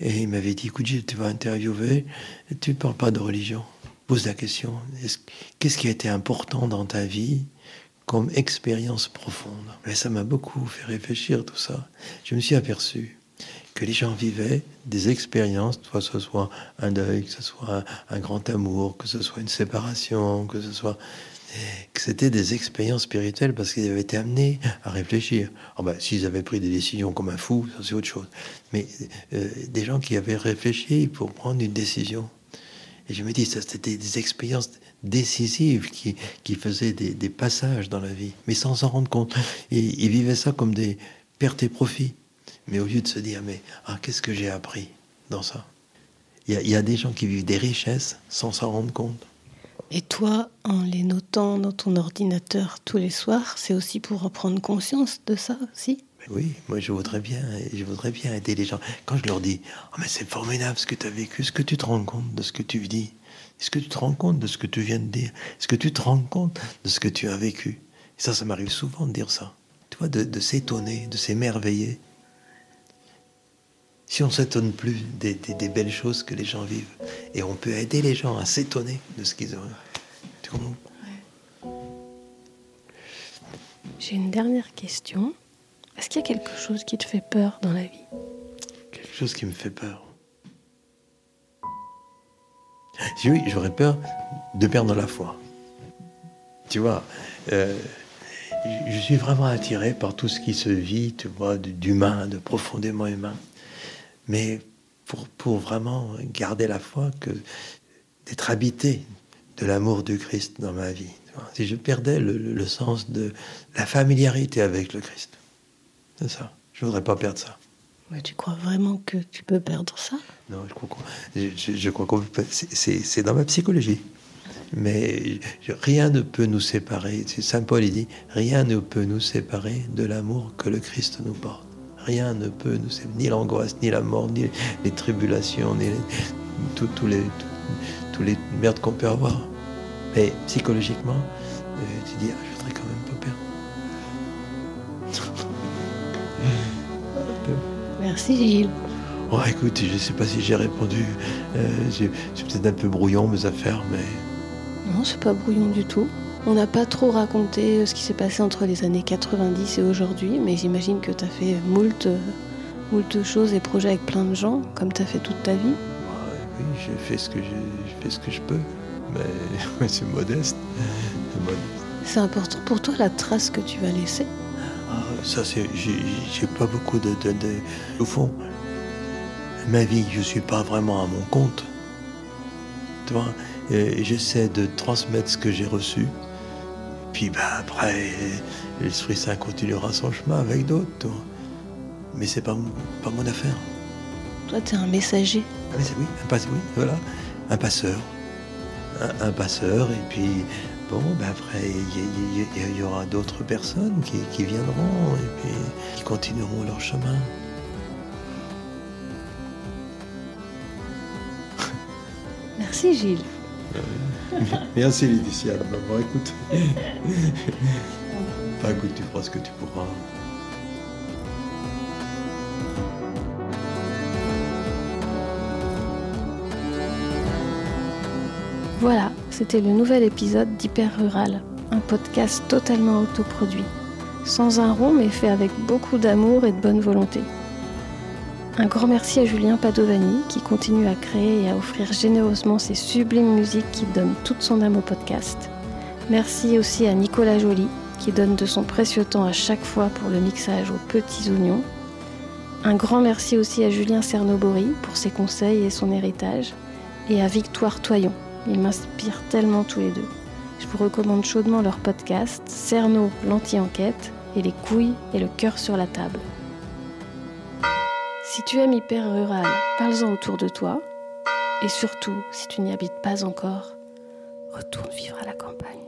Et il m'avait dit, écoute tu vas interviewer, tu ne parles pas de religion. Pose la question, qu'est-ce qui a été important dans ta vie comme expérience profonde? Et ça m'a beaucoup fait réfléchir tout ça. Je me suis aperçu que les gens vivaient des expériences, que ce soit un deuil, que ce soit un grand amour, que ce soit une séparation, que ce soit que c'était des expériences spirituelles parce qu'ils avaient été amenés à réfléchir. Oh ben, S'ils avaient pris des décisions comme un fou, c'est autre chose. Mais euh, des gens qui avaient réfléchi pour prendre une décision. Et je me dis, c'était des expériences décisives qui, qui faisaient des, passages dans la vie, mais sans s'en rendre compte. Et ils vivaient ça comme des pertes et profits. Mais au lieu de se dire, mais ah, qu'est-ce que j'ai appris dans ça? Il y a des gens qui vivent des richesses sans s'en rendre compte. Et toi, en les notant dans ton ordinateur tous les soirs, c'est aussi pour reprendre conscience de ça aussi oui, moi je voudrais bien, je voudrais bien aider les gens. Quand je leur dis, oh, mais c'est formidable ce que tu as vécu, est-ce que tu te rends compte de ce que tu dis? Est-ce que tu te rends compte de ce que tu viens de dire? Est-ce que tu te rends compte de ce que tu as vécu? Ça, ça m'arrive souvent de dire ça. Tu vois, de s'étonner, de s'émerveiller. Si on s'étonne plus des, belles choses que les gens vivent, et on peut aider les gens à s'étonner de ce qu'ils ont. Tu comprends? J'ai une dernière question. Est-ce qu'il y a quelque chose qui te fait peur dans la vie? Quelque chose qui me fait peur. Oui, j'aurais peur de perdre la foi. Tu vois, euh, je suis vraiment attiré par tout ce qui se vit, tu vois, d'humain, de profondément humain mais pour, pour vraiment garder la foi, que d'être habité de l'amour du Christ dans ma vie. Si je perdais le, sens de la familiarité avec le Christ, c'est ça. Je voudrais pas perdre ça. Mais tu crois vraiment que tu peux perdre ça? Non, je crois, je, je crois qu'on c'est dans ma psychologie. Mais rien ne peut nous séparer. Saint Paul il dit rien ne peut nous séparer de l'amour que le Christ nous porte rien ne peut nous ni l'angoisse, ni la mort, ni les tribulations, ni tous les, tous les merdes qu'on peut avoir. Mais psychologiquement, euh, tu dis, ah, je voudrais quand même pas perdre. Merci Gilles. Oh, écoute, je ne sais pas si j'ai répondu. Euh, c'est peut-être un peu brouillon mes affaires, mais. Non, c'est pas brouillon du tout. On n'a pas trop raconté euh, ce qui s'est passé entre les années 90 et aujourd'hui, mais j'imagine que tu as fait moult, euh, moult choses et projets avec plein de gens, comme tu as fait toute ta vie. oui, j'ai fait, ce que fait ce que je peux, mais c'est modeste. C'est important pour toi la trace que tu vas laisser ah, Ça, c'est, j'ai, pas beaucoup de, de, Au fond, ma vie, je ne suis pas vraiment à mon compte. Tu vois, j'essaie de transmettre ce que j'ai reçu. Puis bah, après, l'Esprit Saint continuera son chemin avec d'autres. Mais c'est pas, pas mon affaire. Toi, tu es un messager. Ah, oui, un, oui, voilà, un passeur. Un, passeur, et puis, bon, ben après, il y, aura d'autres personnes qui, qui viendront et puis qui continueront leur chemin. Merci Gilles. Merci Laetitia. Bon, écoute. écoute, tu feras ce que tu pourras. Voilà, c'était le nouvel épisode d'Hyper Rural, un podcast totalement autoproduit, sans un rond mais fait avec beaucoup d'amour et de bonne volonté. Un grand merci à Julien Padovani qui continue à créer et à offrir généreusement ses sublimes musiques qui donnent toute son âme au podcast. Merci aussi à Nicolas Joly qui donne de son précieux temps à chaque fois pour le mixage aux petits oignons. Un grand merci aussi à Julien Cernobori pour ses conseils et son héritage, et à Victoire Toyon ils m'inspirent tellement tous les deux. Je vous recommande chaudement leur podcast Cerno, l'anti-enquête et les couilles et le cœur sur la table. Si tu aimes hyper rural, parle-en autour de toi. Et surtout, si tu n'y habites pas encore, retourne vivre à la campagne.